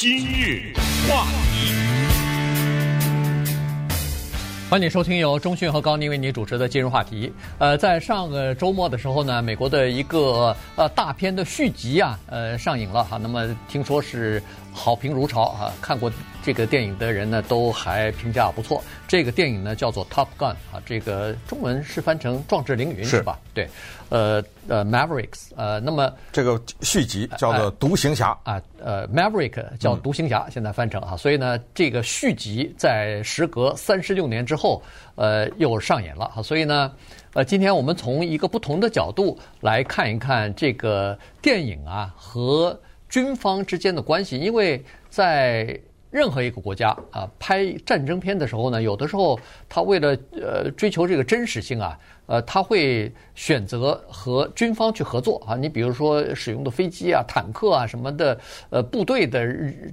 今日话题，欢迎收听由中讯和高宁为你主持的今日话题。呃，在上个周末的时候呢，美国的一个呃大片的续集啊，呃上映了哈。那么听说是好评如潮啊，看过这个电影的人呢都还评价不错。这个电影呢叫做《Top Gun》啊，这个中文是翻成《壮志凌云》是吧？对。呃呃，Mavericks，呃，那么这个续集叫做《独行侠》啊，呃，Maverick 叫《独行侠》，现在翻成啊，所以呢，这个续集在时隔三十六年之后，呃，又上演了哈，所以呢，呃，今天我们从一个不同的角度来看一看这个电影啊和军方之间的关系，因为在任何一个国家啊拍战争片的时候呢，有的时候他为了呃追求这个真实性啊。呃，他会选择和军方去合作啊。你比如说使用的飞机啊、坦克啊什么的，呃，部队的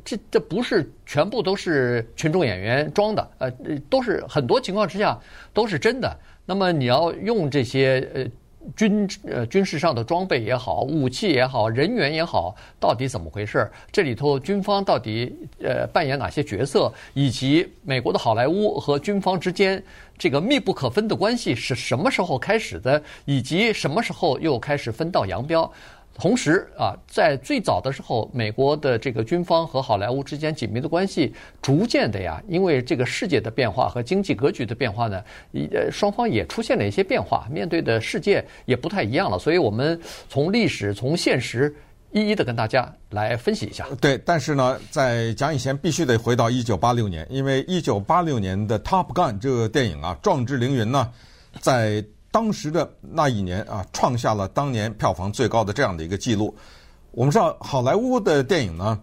这这不是全部都是群众演员装的，呃，都是很多情况之下都是真的。那么你要用这些呃。军呃军事上的装备也好，武器也好，人员也好，到底怎么回事？这里头军方到底呃扮演哪些角色？以及美国的好莱坞和军方之间这个密不可分的关系是什么时候开始的？以及什么时候又开始分道扬镳？同时啊，在最早的时候，美国的这个军方和好莱坞之间紧密的关系，逐渐的呀，因为这个世界的变化和经济格局的变化呢，呃，双方也出现了一些变化，面对的世界也不太一样了。所以我们从历史、从现实，一一的跟大家来分析一下。对，但是呢，在讲以前必须得回到一九八六年，因为一九八六年的《Top Gun》这个电影啊，《壮志凌云》呢，在。当时的那一年啊，创下了当年票房最高的这样的一个记录。我们知道，好莱坞的电影呢，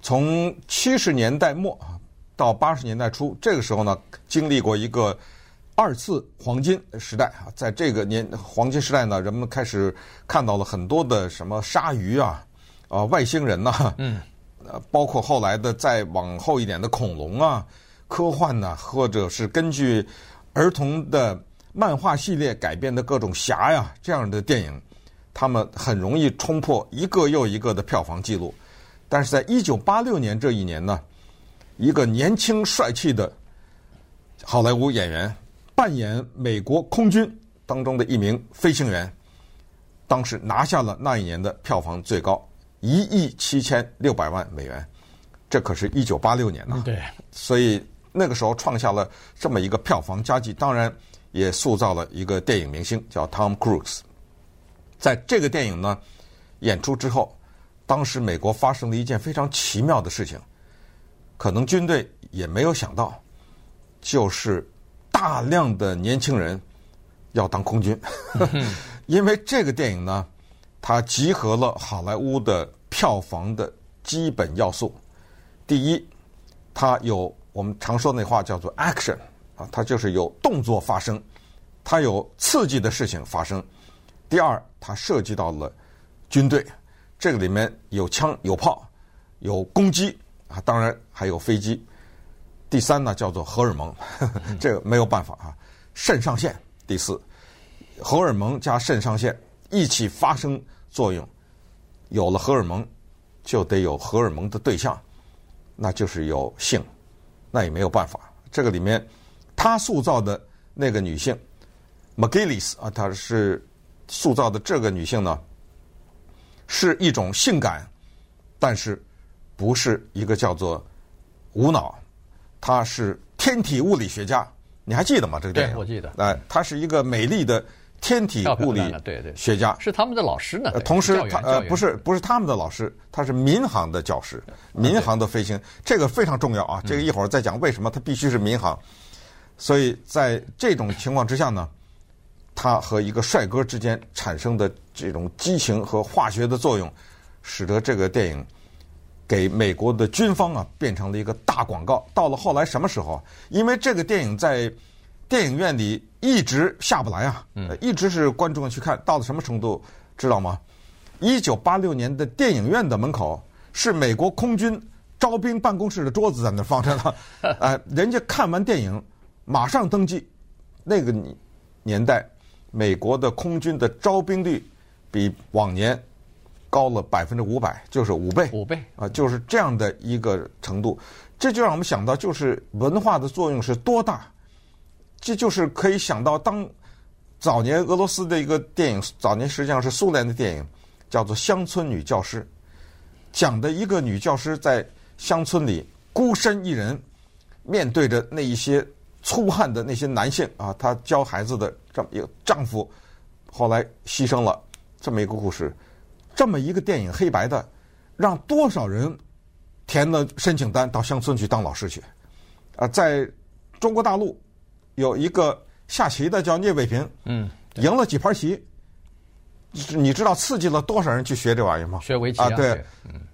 从七十年代末啊到八十年代初，这个时候呢，经历过一个二次黄金时代啊。在这个年黄金时代呢，人们开始看到了很多的什么鲨鱼啊，啊外星人呐，嗯，呃，包括后来的再往后一点的恐龙啊，科幻呐，或者是根据儿童的。漫画系列改编的各种侠呀，这样的电影，他们很容易冲破一个又一个的票房记录。但是在一九八六年这一年呢，一个年轻帅气的好莱坞演员扮演美国空军当中的一名飞行员，当时拿下了那一年的票房最高一亿七千六百万美元。这可是一九八六年呐，对，所以那个时候创下了这么一个票房佳绩。当然。也塑造了一个电影明星，叫 Tom Cruise。在这个电影呢演出之后，当时美国发生了一件非常奇妙的事情，可能军队也没有想到，就是大量的年轻人要当空军，因为这个电影呢，它集合了好莱坞的票房的基本要素。第一，它有我们常说那话叫做 action。啊，它就是有动作发生，它有刺激的事情发生。第二，它涉及到了军队，这个里面有枪有炮，有攻击啊，当然还有飞机。第三呢，叫做荷尔蒙，呵 呵这个没有办法啊，肾上腺。第四，荷尔蒙加肾上腺一起发生作用，有了荷尔蒙，就得有荷尔蒙的对象，那就是有性，那也没有办法。这个里面。他塑造的那个女性，McGillis 啊，她是塑造的这个女性呢，是一种性感，但是不是一个叫做无脑，她是天体物理学家，你还记得吗？这个电影？对，我记得。哎，她是一个美丽的天体物理学家，是他们的老师呢。同时，他呃不是不是他们的老师，他是民航的教师，民航的飞行，这个非常重要啊。这个一会儿再讲为什么他必须是民航。所以在这种情况之下呢，他和一个帅哥之间产生的这种激情和化学的作用，使得这个电影给美国的军方啊变成了一个大广告。到了后来什么时候？因为这个电影在电影院里一直下不来啊，一直是观众去看，到了什么程度知道吗？一九八六年的电影院的门口是美国空军招兵办公室的桌子在那放着呢，呃，人家看完电影。马上登记，那个年代，美国的空军的招兵率比往年高了百分之五百，就是五倍，五倍啊，就是这样的一个程度。这就让我们想到，就是文化的作用是多大。这就是可以想到，当早年俄罗斯的一个电影，早年实际上是苏联的电影，叫做《乡村女教师》，讲的一个女教师在乡村里孤身一人，面对着那一些粗汉的那些男性啊，他教孩子的这么一个丈夫，后来牺牲了，这么一个故事，这么一个电影黑白的，让多少人填了申请单到乡村去当老师去，啊，在中国大陆有一个下棋的叫聂卫平，嗯，赢了几盘棋，你知道刺激了多少人去学这玩意儿吗？学围棋啊，对，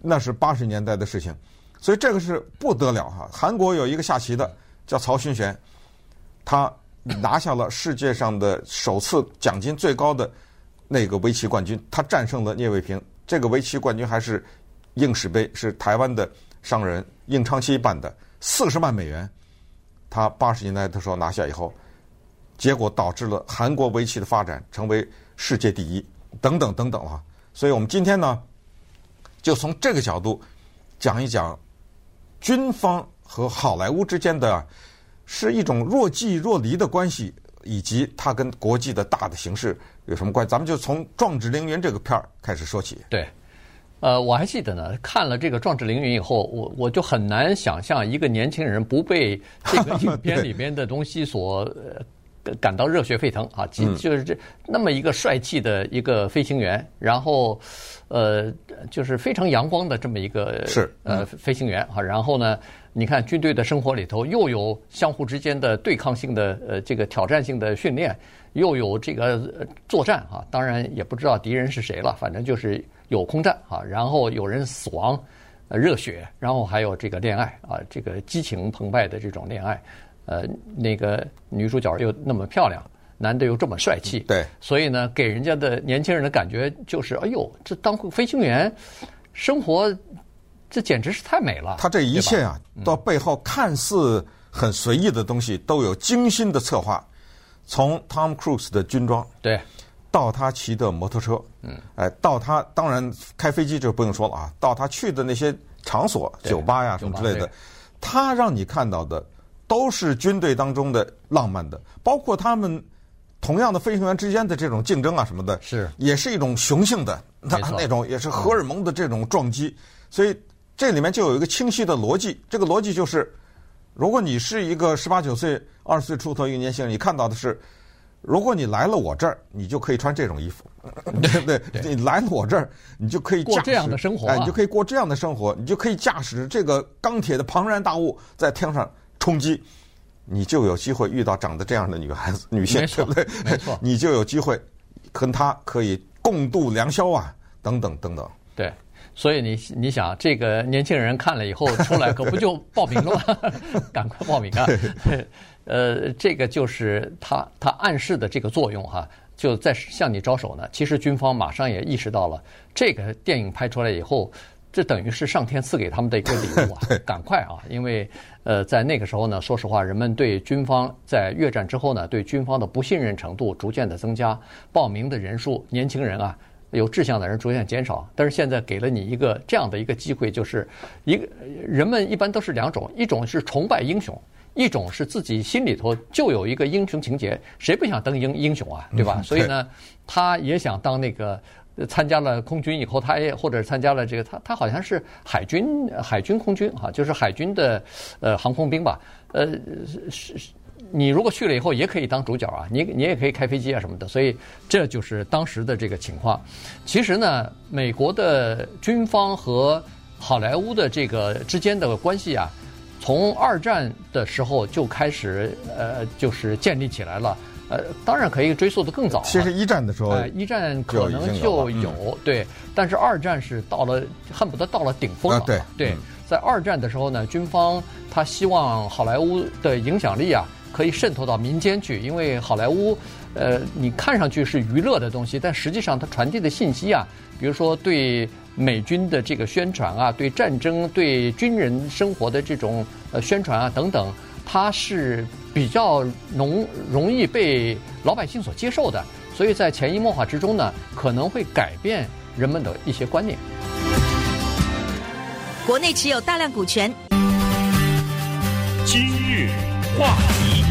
那是八十年代的事情，所以这个是不得了哈。韩国有一个下棋的叫曹勋玄，他拿下了世界上的首次奖金最高的那个围棋冠军，他战胜了聂卫平。这个围棋冠军还是应氏杯，是台湾的。商人应昌熙办的四十万美元，他八十年代的时候拿下以后，结果导致了韩国围棋的发展成为世界第一，等等等等啊！所以我们今天呢，就从这个角度讲一讲军方和好莱坞之间的，是一种若即若离的关系，以及它跟国际的大的形势有什么关系？咱们就从《壮志凌云》这个片儿开始说起。对。呃，我还记得呢，看了这个《壮志凌云》以后，我我就很难想象一个年轻人不被这个影片 里面的东西所呃感到热血沸腾啊！就就是这那么一个帅气的一个飞行员，然后呃，就是非常阳光的这么一个是呃飞行员啊。然后呢，你看军队的生活里头又有相互之间的对抗性的呃这个挑战性的训练，又有这个作战啊。当然也不知道敌人是谁了，反正就是。有空战啊，然后有人死亡，呃，热血，然后还有这个恋爱啊，这个激情澎湃的这种恋爱，呃，那个女主角又那么漂亮，男的又这么帅气，对，所以呢，给人家的年轻人的感觉就是，哎呦，这当飞行员，生活这简直是太美了。他这一切啊，到背后看似很随意的东西，都有精心的策划。从 Tom Cruise 的军装，对。到他骑的摩托车，嗯，哎，到他当然开飞机就不用说了啊，到他去的那些场所、酒吧呀什么之类的，他让你看到的都是军队当中的浪漫的，包括他们同样的飞行员之间的这种竞争啊什么的，是。也是一种雄性的那那种也是荷尔蒙的这种撞击，所以这里面就有一个清晰的逻辑，这个逻辑就是，如果你是一个十八九岁、二十岁出头一个年轻人，你看到的是。如果你来了我这儿，你就可以穿这种衣服，对不对？你来了我这儿，你就可以过这样的生活，哎，你就可以过这样的生活，你就可以驾驶这个钢铁的庞然大物在天上冲击，你就有机会遇到长得这样的女孩子、女性，对不对？没错，你就有机会跟她可以共度良宵啊，等等等等。对，所以你你想，这个年轻人看了以后出来，可不就报名了吗？赶快报名啊！呃，这个就是他他暗示的这个作用哈，就在向你招手呢。其实军方马上也意识到了，这个电影拍出来以后，这等于是上天赐给他们的一个礼物啊！赶快啊，因为呃，在那个时候呢，说实话，人们对军方在越战之后呢，对军方的不信任程度逐渐的增加，报名的人数，年轻人啊，有志向的人逐渐减少。但是现在给了你一个这样的一个机会，就是一个人们一般都是两种，一种是崇拜英雄。一种是自己心里头就有一个英雄情节，谁不想当英英雄啊，对吧？所以呢，他也想当那个参加了空军以后，他也或者参加了这个，他他好像是海军海军空军哈，就是海军的呃航空兵吧。呃，是你如果去了以后，也可以当主角啊，你你也可以开飞机啊什么的。所以这就是当时的这个情况。其实呢，美国的军方和好莱坞的这个之间的关系啊。从二战的时候就开始，呃，就是建立起来了。呃，当然可以追溯的更早。其实一战的时候，呃，一战可能就有，嗯、对，但是二战是到了恨不得到了顶峰了。啊、对，对，在二战的时候呢，军方他希望好莱坞的影响力啊可以渗透到民间去，因为好莱坞，呃，你看上去是娱乐的东西，但实际上它传递的信息啊，比如说对。美军的这个宣传啊，对战争、对军人生活的这种呃宣传啊等等，它是比较容容易被老百姓所接受的，所以在潜移默化之中呢，可能会改变人们的一些观念。国内持有大量股权。今日话题，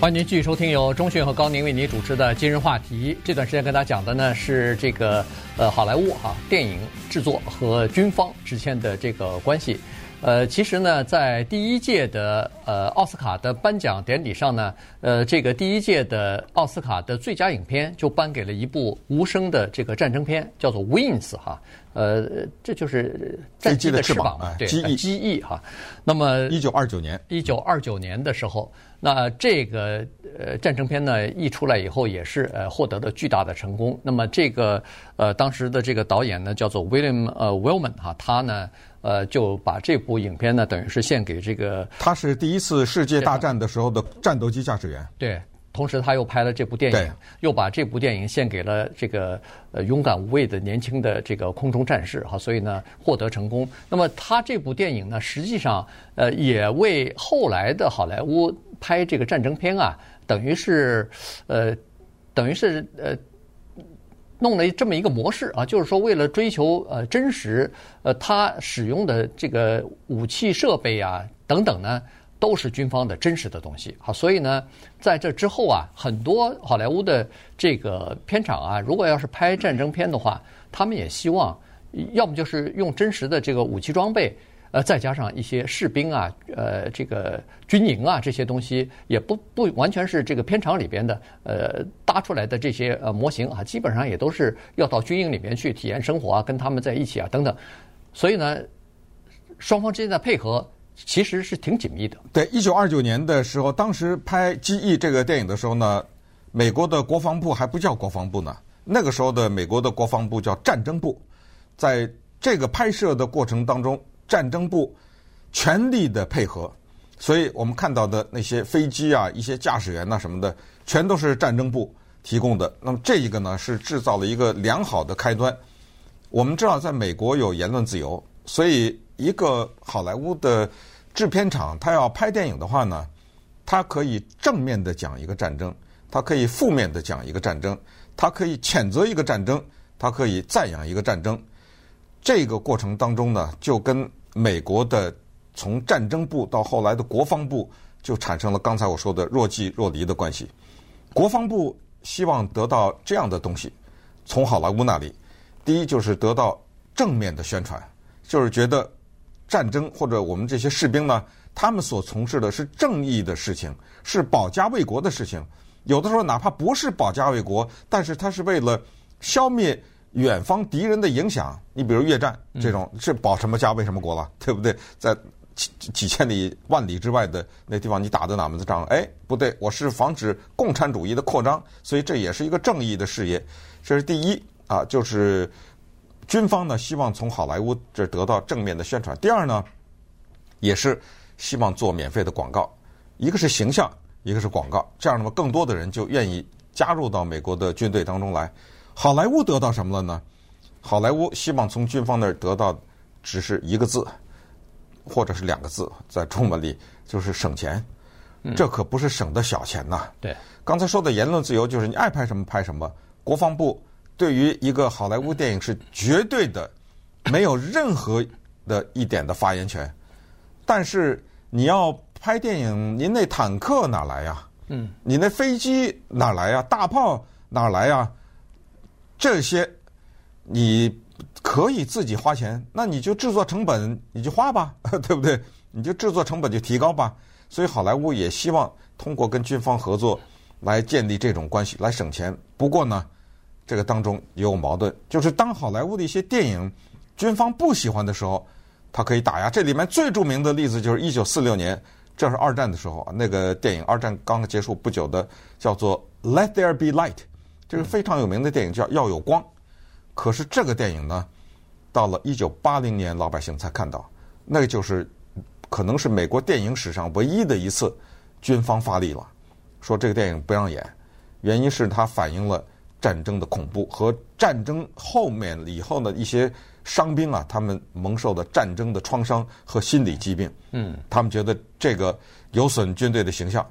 欢迎您继续收听由钟讯和高宁为您主持的《今日话题》。这段时间跟大家讲的呢是这个呃好莱坞哈、啊、电影制作和军方之间的这个关系。呃，其实呢，在第一届的呃奥斯卡的颁奖典礼上呢，呃，这个第一届的奥斯卡的最佳影片就颁给了一部无声的这个战争片，叫做《Wings》哈，呃，这就是战机的翅膀嘛，对，机翼，机翼哈。那么，一九二九年，一九二九年的时候，那这个呃战争片呢一出来以后，也是呃获得了巨大的成功。那么这个呃当时的这个导演呢叫做 William 呃 Willman 哈，他呢。呃，就把这部影片呢，等于是献给这个。他是第一次世界大战的时候的战斗机驾驶员。对，同时他又拍了这部电影，对又把这部电影献给了这个呃勇敢无畏的年轻的这个空中战士哈，所以呢获得成功。那么他这部电影呢，实际上呃也为后来的好莱坞拍这个战争片啊，等于是呃等于是呃。弄了这么一个模式啊，就是说为了追求呃真实，呃，他使用的这个武器设备啊等等呢，都是军方的真实的东西。好，所以呢，在这之后啊，很多好莱坞的这个片场啊，如果要是拍战争片的话，他们也希望，要么就是用真实的这个武器装备。呃，再加上一些士兵啊，呃，这个军营啊，这些东西也不不完全是这个片场里边的，呃，搭出来的这些呃模型啊，基本上也都是要到军营里面去体验生活啊，跟他们在一起啊等等。所以呢，双方之间的配合其实是挺紧密的。对，一九二九年的时候，当时拍《机翼》这个电影的时候呢，美国的国防部还不叫国防部呢，那个时候的美国的国防部叫战争部，在这个拍摄的过程当中。战争部全力的配合，所以我们看到的那些飞机啊、一些驾驶员呐什么的，全都是战争部提供的。那么这一个呢，是制造了一个良好的开端。我们知道，在美国有言论自由，所以一个好莱坞的制片厂，他要拍电影的话呢，他可以正面的讲一个战争，他可以负面的讲一个战争，他可以谴责一个战争，他可以赞扬一个战争。这个过程当中呢，就跟美国的从战争部到后来的国防部，就产生了刚才我说的若即若离的关系。国防部希望得到这样的东西，从好莱坞那里，第一就是得到正面的宣传，就是觉得战争或者我们这些士兵呢，他们所从事的是正义的事情，是保家卫国的事情。有的时候哪怕不是保家卫国，但是他是为了消灭。远方敌人的影响，你比如越战这种是保什么家卫什么国了，对不对？在几几千里万里之外的那地方，你打的哪门子仗？哎，不对，我是防止共产主义的扩张，所以这也是一个正义的事业。这是第一啊，就是军方呢希望从好莱坞这得到正面的宣传。第二呢，也是希望做免费的广告，一个是形象，一个是广告，这样那么更多的人就愿意加入到美国的军队当中来。好莱坞得到什么了呢？好莱坞希望从军方那儿得到只是一个字，或者是两个字，在中文里就是省钱。这可不是省的小钱呐。对，刚才说的言论自由就是你爱拍什么拍什么。国防部对于一个好莱坞电影是绝对的，没有任何的一点的发言权。但是你要拍电影，您那坦克哪来呀？嗯，你那飞机哪来呀？大炮哪来呀？这些你可以自己花钱，那你就制作成本你就花吧，对不对？你就制作成本就提高吧。所以好莱坞也希望通过跟军方合作来建立这种关系，来省钱。不过呢，这个当中也有矛盾，就是当好莱坞的一些电影军方不喜欢的时候，他可以打压。这里面最著名的例子就是一九四六年，这是二战的时候，那个电影二战刚刚结束不久的，叫做《Let There Be Light》。这个非常有名的电影叫《要有光》，可是这个电影呢，到了一九八零年，老百姓才看到，那个就是可能是美国电影史上唯一的一次军方发力了，说这个电影不让演，原因是它反映了战争的恐怖和战争后面以后的一些伤兵啊，他们蒙受的战争的创伤和心理疾病。嗯，他们觉得这个有损军队的形象，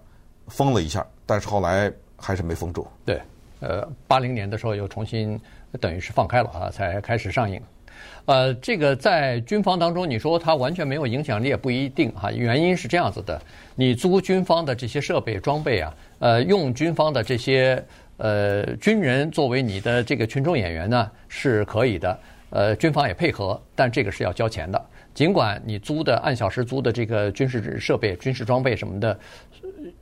封了一下，但是后来还是没封住。对。呃，八零年的时候又重新等于是放开了啊，才开始上映。呃，这个在军方当中，你说它完全没有影响力也不一定哈。原因是这样子的，你租军方的这些设备装备啊，呃，用军方的这些呃军人作为你的这个群众演员呢是可以的，呃，军方也配合，但这个是要交钱的。尽管你租的按小时租的这个军事设备、军事装备什么的，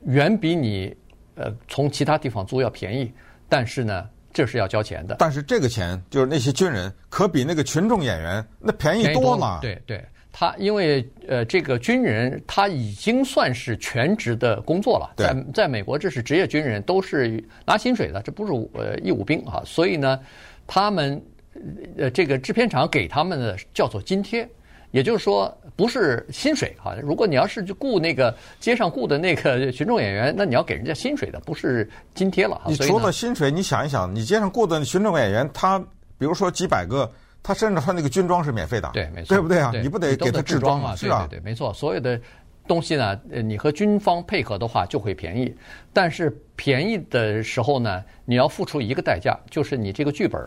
远比你呃从其他地方租要便宜，但是呢。这是要交钱的，但是这个钱就是那些军人可比那个群众演员那便宜多了。对对，他因为呃，这个军人他已经算是全职的工作了，在在美国这是职业军人，都是拿薪水的，这不是呃义务兵啊，所以呢，他们呃这个制片厂给他们的叫做津贴。也就是说，不是薪水哈。如果你要是去雇那个街上雇的那个群众演员，那你要给人家薪水的，不是津贴了。你除了薪水，你想一想，你街上雇的群众演员，他比如说几百个，他甚至他那个军装是免费的，对，没错，对不对啊？对你不得给他制装嘛？是吧？对对对，没错。所有的东西呢，你和军方配合的话就会便宜，但是便宜的时候呢，你要付出一个代价，就是你这个剧本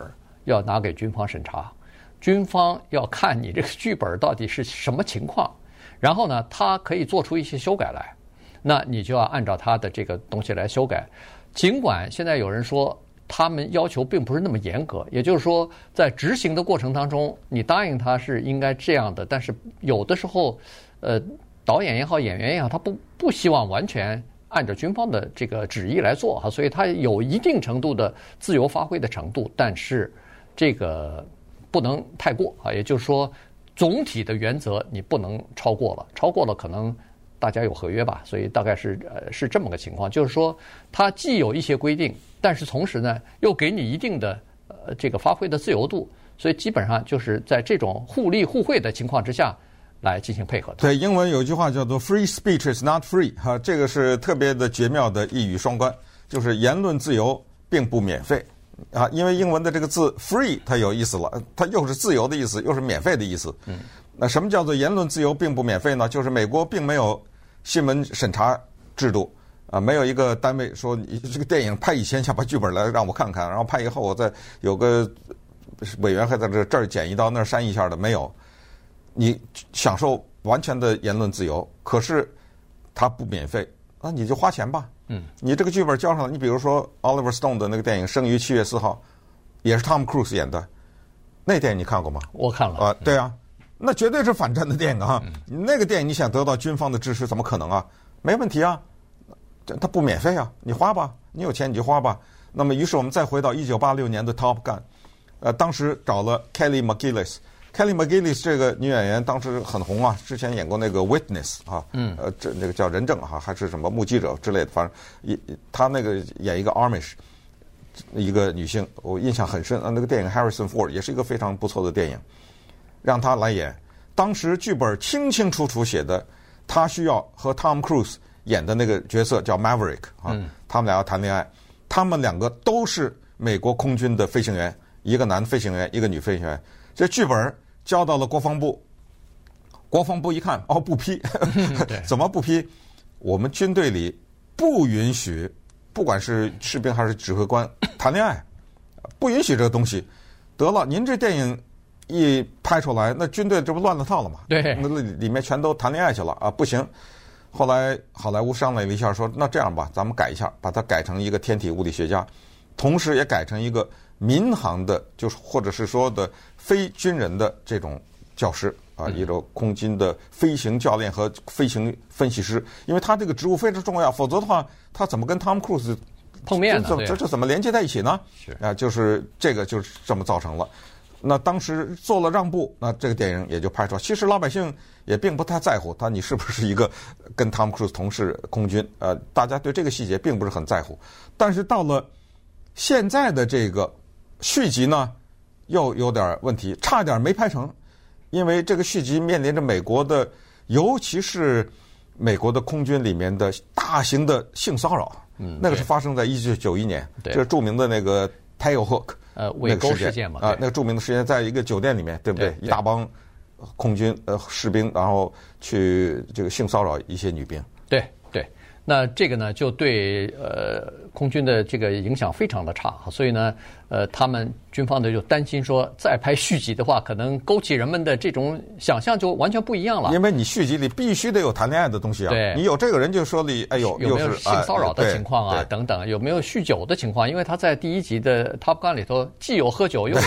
要拿给军方审查。军方要看你这个剧本到底是什么情况，然后呢，他可以做出一些修改来，那你就要按照他的这个东西来修改。尽管现在有人说他们要求并不是那么严格，也就是说，在执行的过程当中，你答应他是应该这样的，但是有的时候，呃，导演也好，演员也好，他不不希望完全按照军方的这个旨意来做哈，所以他有一定程度的自由发挥的程度，但是这个。不能太过啊，也就是说，总体的原则你不能超过了，超过了可能大家有合约吧，所以大概是呃是这么个情况，就是说它既有一些规定，但是同时呢又给你一定的呃这个发挥的自由度，所以基本上就是在这种互利互惠的情况之下来进行配合的。对，英文有一句话叫做 “free speech is not free”，哈，这个是特别的绝妙的一语双关，就是言论自由并不免费。啊，因为英文的这个字 “free” 它有意思了，它又是自由的意思，又是免费的意思。嗯，那什么叫做言论自由并不免费呢？就是美国并没有新闻审查制度啊，没有一个单位说你这个电影拍以前想把剧本来让我看看，然后拍以后我再有个委员还在这这儿剪一刀那儿删一下的，没有。你享受完全的言论自由，可是它不免费，那你就花钱吧。嗯，你这个剧本交上来，你比如说 Oliver Stone 的那个电影《生于七月四号》，也是 Tom Cruise 演的，那电影你看过吗？我看了啊，对啊，那绝对是反战的电影啊！那个电影你想得到军方的支持，怎么可能啊？没问题啊，它不免费啊，你花吧，你有钱你就花吧。那么，于是我们再回到一九八六年的 Top Gun，呃，当时找了 Kelly McGillis。Kelly McGillis 这个女演员当时很红啊，之前演过那个 Witness 啊，嗯，呃，这那个叫人证哈，还是什么目击者之类的，反正一她那个演一个 Amish 一个女性，我印象很深啊。那个电影 Harrison Ford 也是一个非常不错的电影，让她来演。当时剧本清清楚楚写的，她需要和 Tom Cruise 演的那个角色叫 Maverick 啊，他们俩要谈恋爱，他们两个都是美国空军的飞行员，一个男飞行员，一个女飞行员，这剧本。交到了国防部，国防部一看，哦，不批，怎么不批？我们军队里不允许，不管是士兵还是指挥官 谈恋爱，不允许这个东西。得了，您这电影一拍出来，那军队这不乱了套了吗？对，那里面全都谈恋爱去了啊！不行，后来好莱坞商量了一下，说那这样吧，咱们改一下，把它改成一个天体物理学家，同时也改成一个。民航的，就是或者是说的非军人的这种教师啊，一种空军的飞行教练和飞行分析师，因为他这个职务非常重要，否则的话，他怎么跟 Tom Cruise 碰面呢？这这怎么连接在一起呢？是啊，就是这个就是这么造成了。那当时做了让步，那这个电影也就拍出来。其实老百姓也并不太在乎他你是不是一个跟 Tom Cruise 同是空军，呃，大家对这个细节并不是很在乎。但是到了现在的这个。续集呢，又有点问题，差点没拍成，因为这个续集面临着美国的，尤其是美国的空军里面的大型的性骚扰。嗯，那个是发生在一九九一年，对，就是著名的那个 Tailhook，呃，尾钩事件嘛，啊，那个著名的事件，在一个酒店里面，对不对？对对，一大帮空军呃士兵，然后去这个性骚扰一些女兵。对。那这个呢，就对呃空军的这个影响非常的差，所以呢，呃，他们军方的就担心说，再拍续集的话，可能勾起人们的这种想象就完全不一样了。因为你续集里必须得有谈恋爱的东西啊，对你有这个人就说你哎呦，有没有性骚扰的情况啊？哎、等等，有没有酗酒的情况？因为他在第一集的 Top Gun 里头，既有喝酒，又有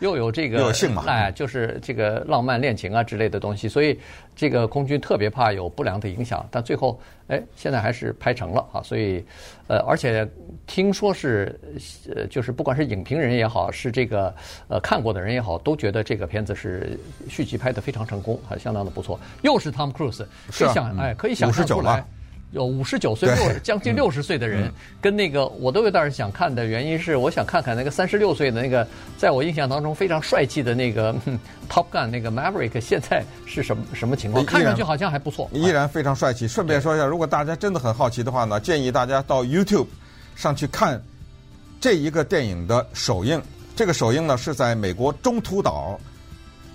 又有这个有性嘛，哎，就是这个浪漫恋情啊之类的东西，所以这个空军特别怕有不良的影响。但最后，哎，现在还是拍成了啊，所以呃，而且听说是呃，就是不管是影评人也好，是这个呃看过的人也好，都觉得这个片子是续集拍的非常成功，还相当的不错。又是 Tom Cruise，可以想、啊、哎，可以想象出来。有五十九岁，六将近六十岁的人，嗯、跟那个我都有点想看的原因是，我想看看那个三十六岁的那个，在我印象当中非常帅气的那个 Top Gun 那个 Maverick 现在是什么什么情况？看上去好像还不错，依然非常帅气。顺便说一下，如果大家真的很好奇的话呢，建议大家到 YouTube 上去看这一个电影的首映。这个首映呢是在美国中途岛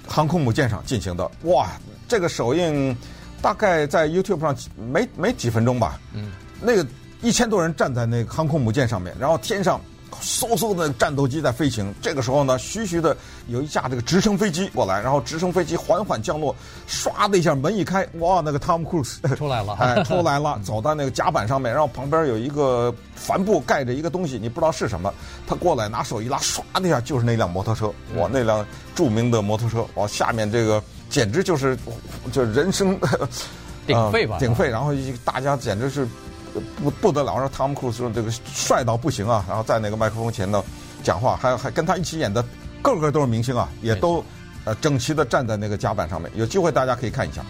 航空母舰上进行的。哇，这个首映。大概在 YouTube 上没没几分钟吧，嗯，那个一千多人站在那个航空母舰上面，然后天上嗖嗖的战斗机在飞行。这个时候呢，徐徐的有一架这个直升飞机过来，然后直升飞机缓缓降落，唰的一下门一开，哇，那个 Tom Cruise 出来了，哎，出来了，走到那个甲板上面，然后旁边有一个帆布盖着一个东西，你不知道是什么，他过来拿手一拉，唰的一下就是那辆摩托车，哇，那辆著名的摩托车，往下面这个。简直就是，就人生顶肺吧，顶肺。然后大家简直是不不得了，让汤姆·克鲁斯这个帅到不行啊！然后在那个麦克风前头讲话，还还跟他一起演的个个都是明星啊，也都呃整齐的站在那个甲板上面。有机会大家可以看一下。